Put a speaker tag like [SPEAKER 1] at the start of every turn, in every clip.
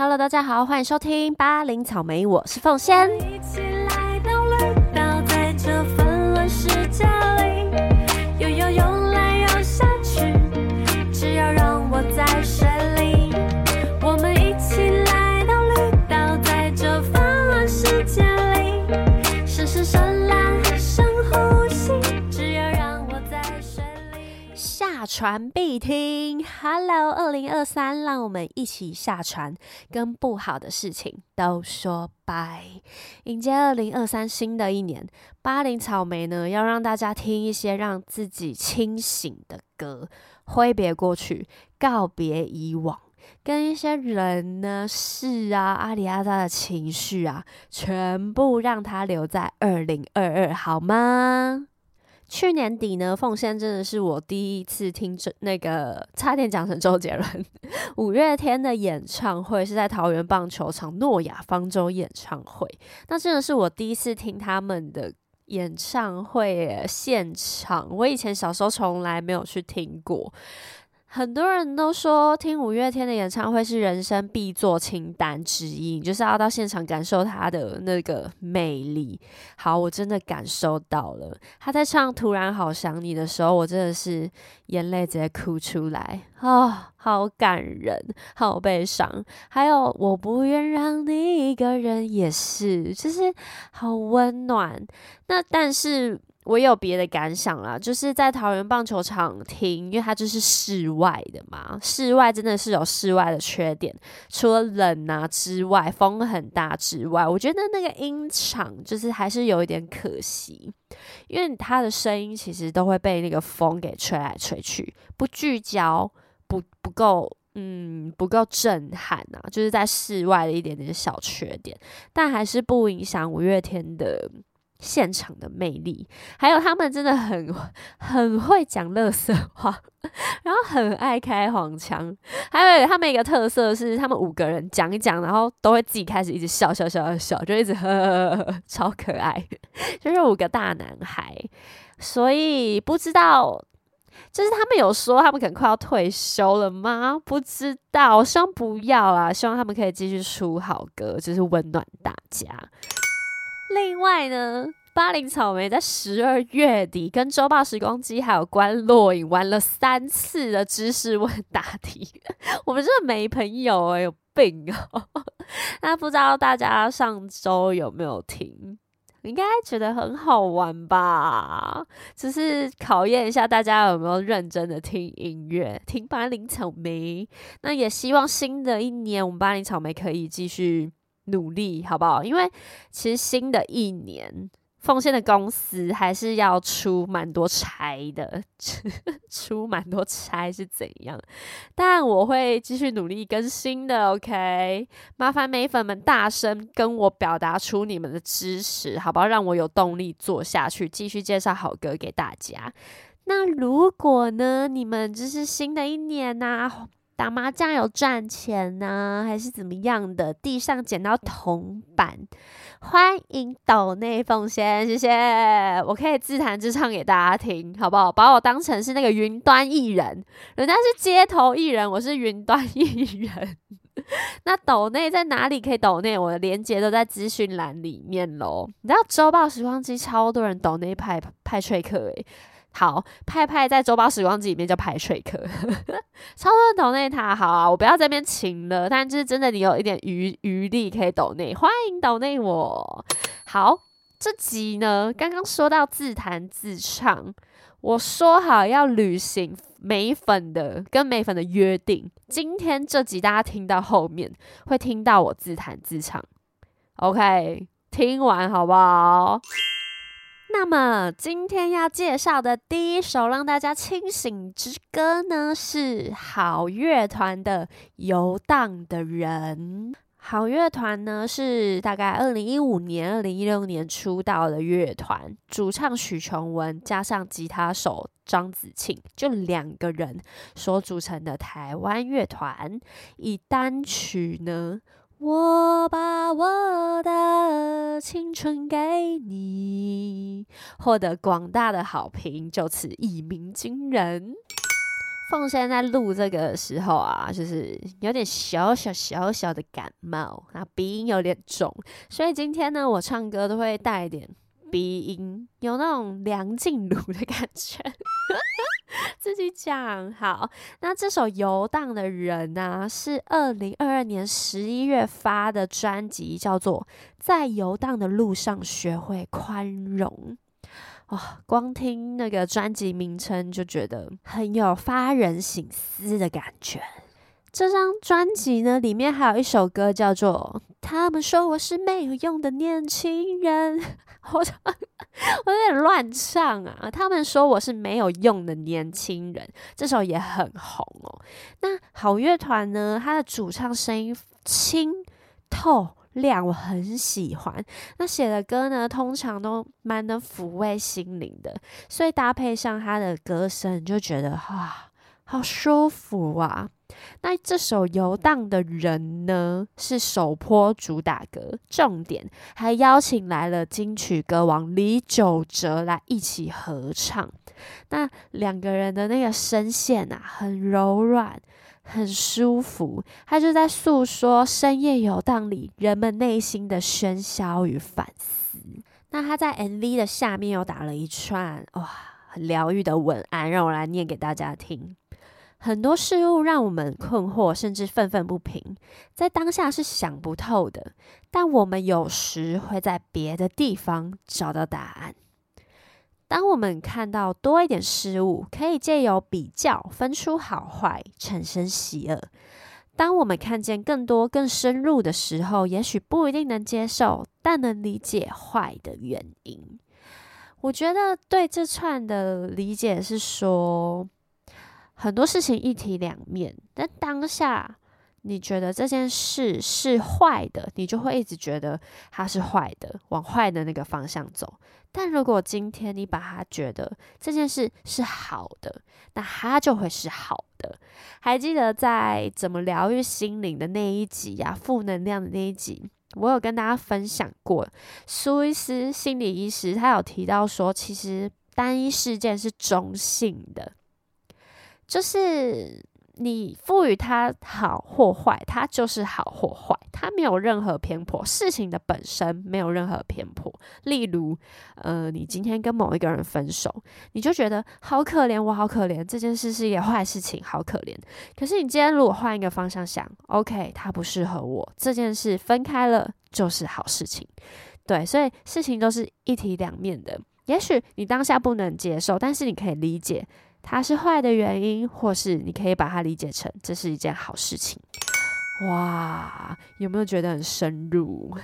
[SPEAKER 1] Hello，大家好，欢迎收听八零草莓，我是凤仙。船必听，Hello，二零二三，让我们一起下船，跟不好的事情都说拜，迎接二零二三新的一年。巴林草莓呢，要让大家听一些让自己清醒的歌，挥别过去，告别以往。跟一些人呢、事啊、阿里阿扎的情绪啊，全部让它留在二零二二，好吗？去年底呢，凤仙真的是我第一次听这那个，差点讲成周杰伦，五月天的演唱会是在桃园棒球场诺亚方舟演唱会，那真的是我第一次听他们的演唱会现场，我以前小时候从来没有去听过。很多人都说听五月天的演唱会是人生必做清单之一，就是要到现场感受他的那个魅力。好，我真的感受到了。他在唱《突然好想你》的时候，我真的是眼泪直接哭出来啊、好感人，好悲伤。还有我不愿让你一个人，也是，就是好温暖。那但是。我也有别的感想啦，就是在桃园棒球场听，因为它就是室外的嘛，室外真的是有室外的缺点，除了冷啊之外，风很大之外，我觉得那个音场就是还是有一点可惜，因为它的声音其实都会被那个风给吹来吹去，不聚焦，不不够。嗯，不够震撼啊，就是在室外的一点点小缺点，但还是不影响五月天的现场的魅力，还有他们真的很很会讲乐色话，然后很爱开黄腔，还有他们一个特色是，他们五个人讲一讲，然后都会自己开始一直笑笑笑笑笑，就一直呵呵呵呵，超可爱，就是五个大男孩，所以不知道。就是他们有说他们可能快要退休了吗？不知道，希望不要啦，希望他们可以继续出好歌，就是温暖大家。另外呢，巴林草莓在十二月底跟周报时光机还有关洛影玩了三次的知识问答题，我们真的没朋友哎、有病哦、那不知道大家上周有没有听？应该觉得很好玩吧？只是考验一下大家有没有认真的听音乐，听巴林草莓。那也希望新的一年，我们巴林草莓可以继续努力，好不好？因为其实新的一年，奉献的公司还是要出蛮多差的，出蛮多差是怎样？但我会继续努力更新的，OK？麻烦美粉们大声跟我表达出你们的支持，好不好？让我有动力做下去，继续介绍好歌给大家。那如果呢，你们就是新的一年呐、打麻将有赚钱呢、还是怎么样的？地上捡到铜板，欢迎抖内奉献，谢谢。我可以自弹自唱给大家听，好不好？把我当成是那个云端艺人，人家是街头艺人，我是云端艺人。那抖内在哪里可以抖内？我的链接都在资讯栏里面喽。你知道周报时光机超多人抖内派派翠克诶，好派派在周报时光机里面叫派翠克，超多人抖内他好啊，我不要这边请了，但就是真的你有一点余余力可以抖内，欢迎抖内我。好，这集呢刚刚说到自弹自唱，我说好要履行美粉的跟美粉的约定，今天这集大家听到后面会听到我自弹自唱，OK，听完好不好？那么今天要介绍的第一首让大家清醒之歌呢，是好乐团的《游荡的人》。好乐团呢是大概二零一五年、二零一六年出道的乐团，主唱许琼文加上吉他手张子庆，就两个人所组成的台湾乐团，以单曲呢。我把我的青春给你，获得广大的好评，就此一鸣惊人。凤仙在录这个时候啊，就是有点小小小小的感冒，然后鼻音有点重，所以今天呢，我唱歌都会带一点鼻音，有那种梁静茹的感觉。自己讲好，那这首《游荡的人》呢，是二零二二年十一月发的专辑，叫做《在游荡的路上学会宽容》。哇，光听那个专辑名称就觉得很有发人省思的感觉。这张专辑呢，里面还有一首歌叫做《他们说我是没有用的年轻人》，我我有点乱唱啊。他们说我是没有用的年轻人，这首也很红哦。那好乐团呢，它的主唱声音清透。亮，我很喜欢。那写的歌呢，通常都蛮能抚慰心灵的，所以搭配上他的歌声，就觉得哇，好舒服啊。那这首《游荡的人》呢，是首播主打歌，重点还邀请来了金曲歌王李玖哲来一起合唱。那两个人的那个声线啊，很柔软。很舒服，他就在诉说深夜游荡里人们内心的喧嚣与反思。那他在 MV 的下面又打了一串哇，很疗愈的文案，让我来念给大家听。很多事物让我们困惑，甚至愤愤不平，在当下是想不透的，但我们有时会在别的地方找到答案。当我们看到多一点事物，可以借由比较分出好坏，产生喜恶。当我们看见更多、更深入的时候，也许不一定能接受，但能理解坏的原因。我觉得对这串的理解是说，很多事情一体两面，但当下。你觉得这件事是坏的，你就会一直觉得它是坏的，往坏的那个方向走。但如果今天你把它觉得这件事是好的，那它就会是好的。还记得在怎么疗愈心灵的那一集呀，负能量的那一集，我有跟大家分享过，苏伊斯心理医师他有提到说，其实单一事件是中性的，就是。你赋予它好或坏，它就是好或坏，它没有任何偏颇。事情的本身没有任何偏颇。例如，呃，你今天跟某一个人分手，你就觉得好可怜，我好可怜，这件事是一个坏事情，好可怜。可是你今天如果换一个方向想，OK，他不适合我，这件事分开了就是好事情。对，所以事情都是一体两面的。也许你当下不能接受，但是你可以理解。它是坏的原因，或是你可以把它理解成这是一件好事情。哇，有没有觉得很深入？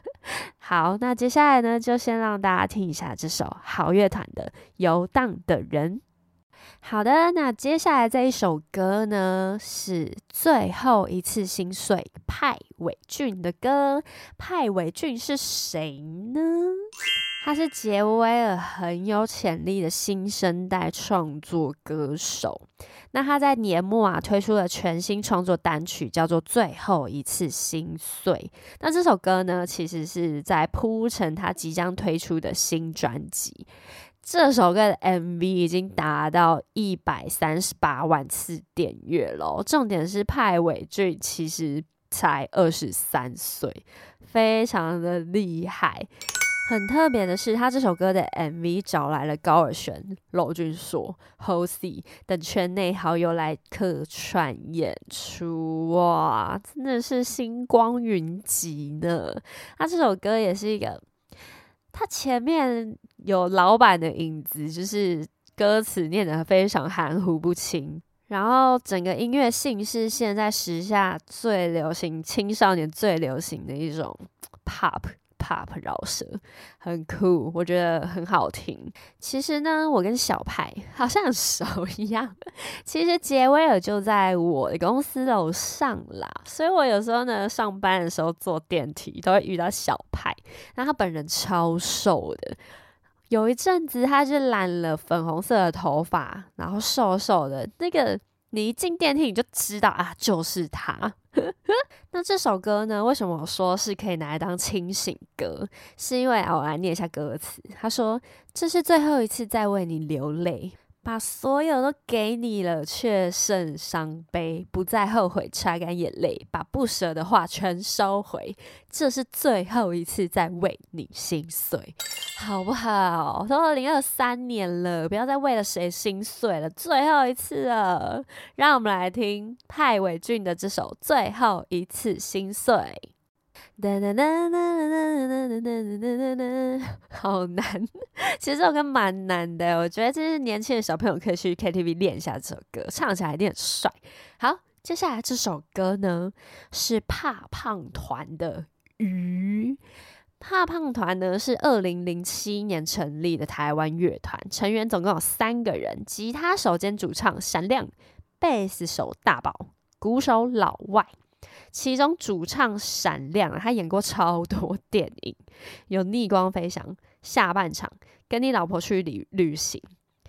[SPEAKER 1] 好，那接下来呢，就先让大家听一下这首好乐团的《游荡的人》。好的，那接下来这一首歌呢，是最后一次心碎，派伟俊的歌。派伟俊是谁呢？他是杰威尔很有潜力的新生代创作歌手。那他在年末啊推出了全新创作单曲，叫做《最后一次心碎》。那这首歌呢，其实是在铺陈他即将推出的新专辑。这首歌的 MV 已经达到一百三十八万次点阅了。重点是派伟俊其实才二十三岁，非常的厉害。很特别的是，他这首歌的 MV 找来了高尔宣、娄俊硕、Hosey 等圈内好友来客串演出，哇，真的是星光云集呢！他这首歌也是一个，他前面有老板的影子，就是歌词念得非常含糊不清，然后整个音乐性是现在时下最流行、青少年最流行的一种 pop。Pop 饶舌很酷，我觉得很好听。其实呢，我跟小派好像很熟一样。其实杰威尔就在我的公司楼上啦，所以我有时候呢上班的时候坐电梯都会遇到小派。那他本人超瘦的，有一阵子他就染了粉红色的头发，然后瘦瘦的，那个你一进电梯你就知道啊，就是他。那这首歌呢？为什么我说是可以拿来当清醒歌？是因为我来念一下歌词。他说：“这是最后一次在为你流泪，把所有都给你了，却剩伤悲，不再后悔，擦干眼泪，把不舍的话全收回。这是最后一次在为你心碎，好不好？都二零二三年了，不要再为了谁心碎了，最后一次了。让我们来听派伟俊的这首《最后一次心碎》。哒哒哒哒哒哒哒哒哒哒，好难。其实这首歌蛮难的，我觉得这是年轻的小朋友可以去 KTV 练一下这首歌，唱起来一定很帅。好，接下来这首歌呢是怕胖团的《鱼》。怕胖团呢是二零零七年成立的台湾乐团，成员总共有三个人：吉他手兼主唱闪亮，贝斯手大宝，鼓手老外。其中主唱闪亮，他演过超多电影，有《逆光飞翔》、《下半场》、《跟你老婆去旅旅行》。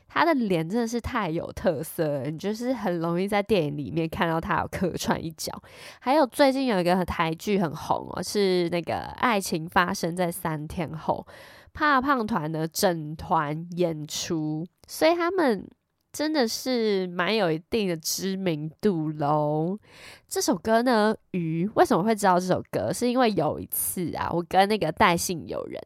[SPEAKER 1] 他的脸真的是太有特色了，你就是很容易在电影里面看到他有客串一角。还有最近有一个台剧很红哦，是那个《爱情发生在三天后》，怕胖团的整团演出，所以他们。真的是蛮有一定的知名度喽。这首歌呢，鱼为什么会知道这首歌？是因为有一次啊，我跟那个戴姓友人，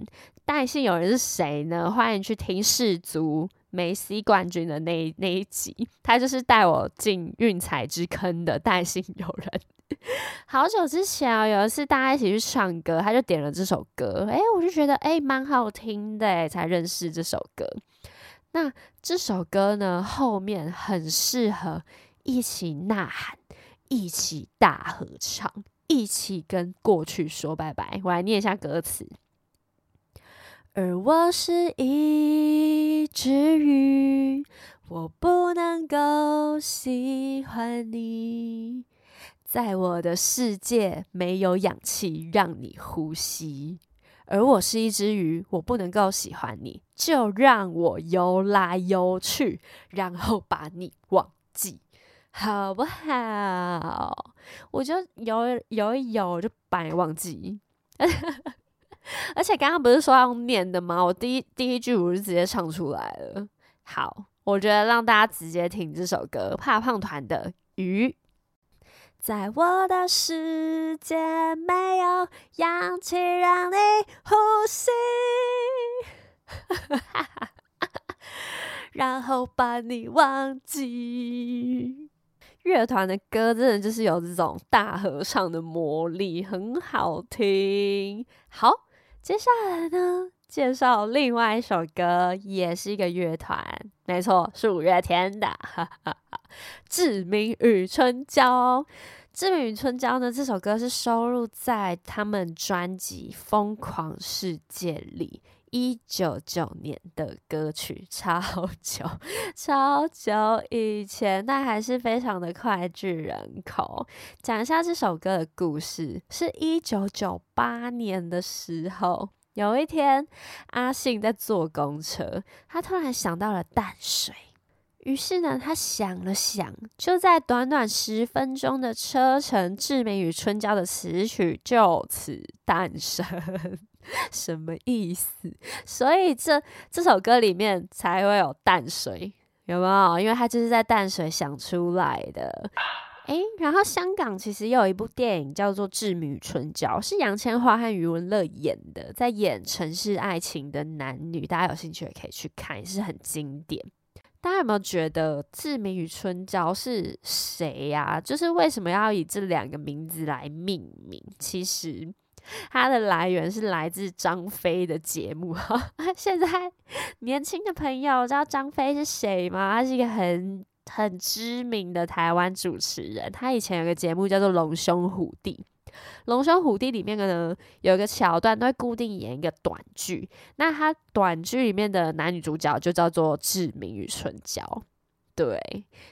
[SPEAKER 1] 戴姓友人是谁呢？欢迎去听氏族梅西冠军的那那一集，他就是带我进运彩之坑的戴姓友人。好久之前啊，有一次大家一起去唱歌，他就点了这首歌，诶，我就觉得诶蛮好听的，才认识这首歌。那这首歌呢，后面很适合一起呐喊、一起大合唱、一起跟过去说拜拜。我来念一下歌词：而我是一只鱼，我不能够喜欢你，在我的世界没有氧气让你呼吸。而我是一只鱼，我不能够喜欢你，就让我游来游去，然后把你忘记，好不好？我就游游一游，就把你忘记。而且刚刚不是说要念的吗？我第一第一句我就直接唱出来了。好，我觉得让大家直接听这首歌，怕胖团的《鱼》。在我的世界没有氧气让你呼吸，然后把你忘记。乐团的歌真的就是有这种大合唱的魔力，很好听。好，接下来呢，介绍另外一首歌，也是一个乐团，没错，是五月天的。志明与春娇，志明与春娇呢？这首歌是收录在他们专辑《疯狂世界》里，一九九年的歌曲，超久 超久以前，但还是非常的脍炙人口。讲一下这首歌的故事，是一九九八年的时候，有一天阿信在坐公车，他突然想到了淡水。于是呢，他想了想，就在短短十分钟的车程，《志明与春娇》的词曲就此诞生。什么意思？所以这这首歌里面才会有淡水，有没有？因为他就是在淡水想出来的。诶，然后香港其实有一部电影叫做《志明与春娇》，是杨千嬅和余文乐演的，在演城市爱情的男女，大家有兴趣也可以去看，也是很经典。大家有没有觉得志明与春娇是谁呀？就是为什么要以这两个名字来命名？其实它的来源是来自张飞的节目。现在年轻的朋友知道张飞是谁吗？他是一个很很知名的台湾主持人。他以前有个节目叫做《龙兄虎弟》。龙兄虎弟里面呢，有一个桥段都会固定演一个短剧，那他短剧里面的男女主角就叫做志明与春娇。对，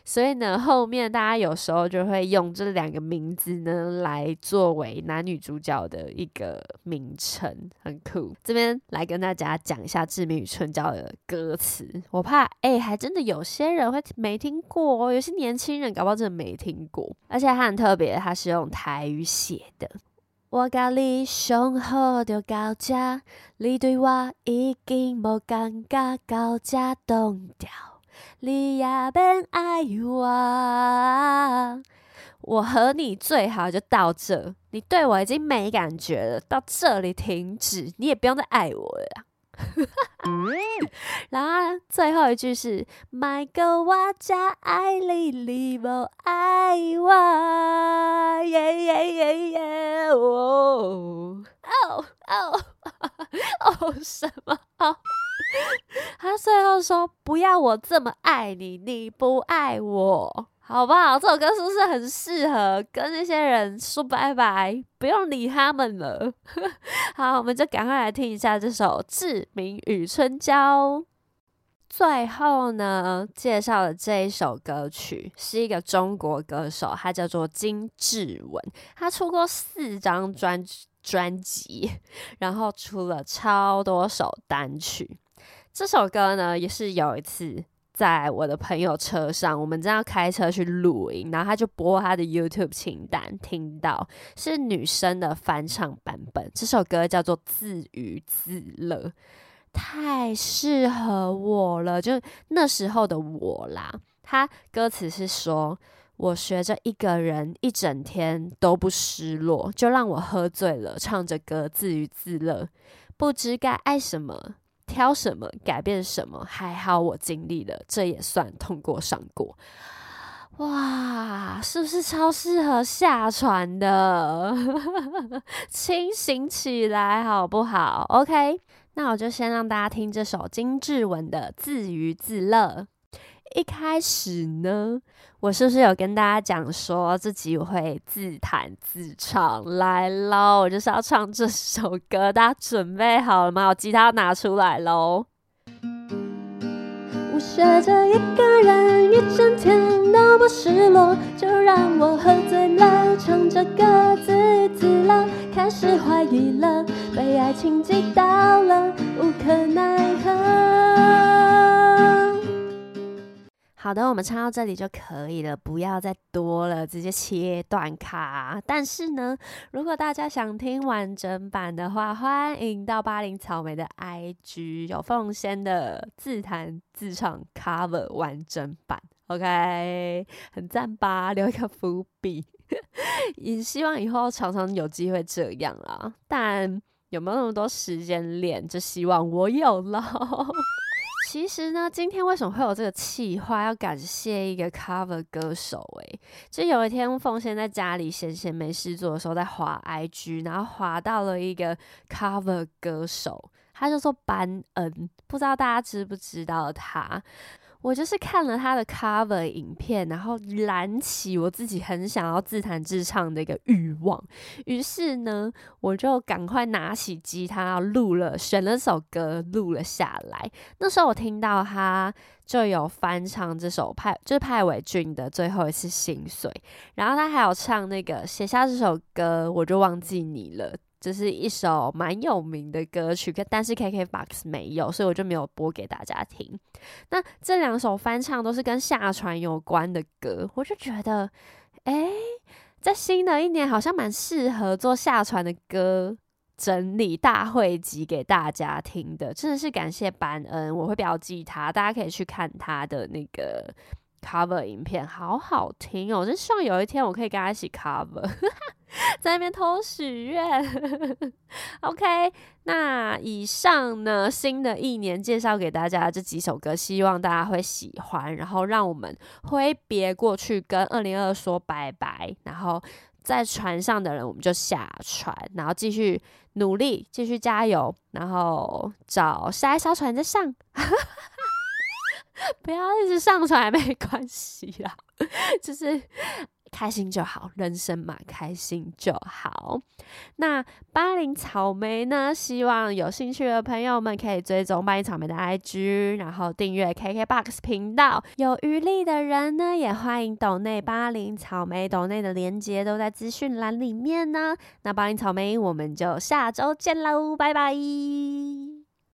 [SPEAKER 1] 所以呢，后面大家有时候就会用这两个名字呢来作为男女主角的一个名称，很酷。这边来跟大家讲一下《志明与春娇》的歌词，我怕哎，还真的有些人会没听过哦，有些年轻人搞不好真的没听过，而且它很特别，它是用台语写的。我甲你上好就到这，你对我已经无感觉，到这冻掉。你也别爱我。我和你最好就到这，你对我已经没感觉了，到这里停止，你也不用再爱我了。然后最后一句是，My girl，我真爱你，你不爱我，耶耶耶耶，哦哦哦哦，什么？他最后说，不要我这么爱你，你不爱我。好不好？这首歌是不是很适合跟那些人说拜拜？不用理他们了。好，我们就赶快来听一下这首《志明与春娇》。最后呢，介绍的这一首歌曲是一个中国歌手，他叫做金志文。他出过四张专专辑，然后出了超多首单曲。这首歌呢，也是有一次。在我的朋友车上，我们正要开车去露营，然后他就播他的 YouTube 清单，听到是女生的翻唱版本。这首歌叫做《自娱自乐》，太适合我了，就那时候的我啦。他歌词是说：“我学着一个人一整天都不失落，就让我喝醉了，唱着歌自娱自乐，不知该爱什么。”挑什么改变什么，还好我经历了，这也算通过上过。哇，是不是超适合下船的？清醒起来好不好？OK，那我就先让大家听这首金志文的《自娱自乐》。一开始呢，我是不是有跟大家讲说自己会自弹自唱来喽？我就是要唱这首歌，大家准备好了吗？我吉他拿出来喽。我学着一个人一整天都不失落，就让我喝醉了，唱着歌自娱自乐，开始怀疑了，被爱情击倒了，无可奈何。好的，我们唱到这里就可以了，不要再多了，直接切断卡。但是呢，如果大家想听完整版的话，欢迎到巴林草莓的 IG 有凤仙的自弹自唱 cover 完整版，OK，很赞吧？留一个伏笔，也希望以后常常有机会这样啦。但有没有那么多时间练？就希望我有了。其实呢，今天为什么会有这个气话？要感谢一个 cover 歌手诶，就有一天凤仙在家里闲闲没事做的时候，在滑 IG，然后滑到了一个 cover 歌手，他就说班恩，不知道大家知不知道他。我就是看了他的 cover 影片，然后燃起我自己很想要自弹自唱的一个欲望。于是呢，我就赶快拿起吉他录了，选了首歌录了下来。那时候我听到他就有翻唱这首派，就是派伟俊的最后一次心碎，然后他还有唱那个写下这首歌，我就忘记你了。这是一首蛮有名的歌曲，但是 KKBOX 没有，所以我就没有播给大家听。那这两首翻唱都是跟下船有关的歌，我就觉得，哎，在新的一年好像蛮适合做下船的歌整理大会集给大家听的。真的是感谢班恩，我会标记他，大家可以去看他的那个 cover 影片，好好听哦！我真希望有一天我可以跟他一起 cover。在那边偷许愿，OK。那以上呢，新的一年介绍给大家这几首歌，希望大家会喜欢。然后让我们挥别过去，跟二零二说拜拜。然后在船上的人，我们就下船，然后继续努力，继续加油，然后找下一艘船再上。不要一直上船没关系啦，就是。开心就好，人生嘛，开心就好。那巴林草莓呢？希望有兴趣的朋友们可以追踪巴林草莓的 IG，然后订阅 KKBOX 频道。有余力的人呢，也欢迎抖内巴林草莓抖内的连接都在资讯栏里面呢。那巴林草莓，我们就下周见喽，拜拜。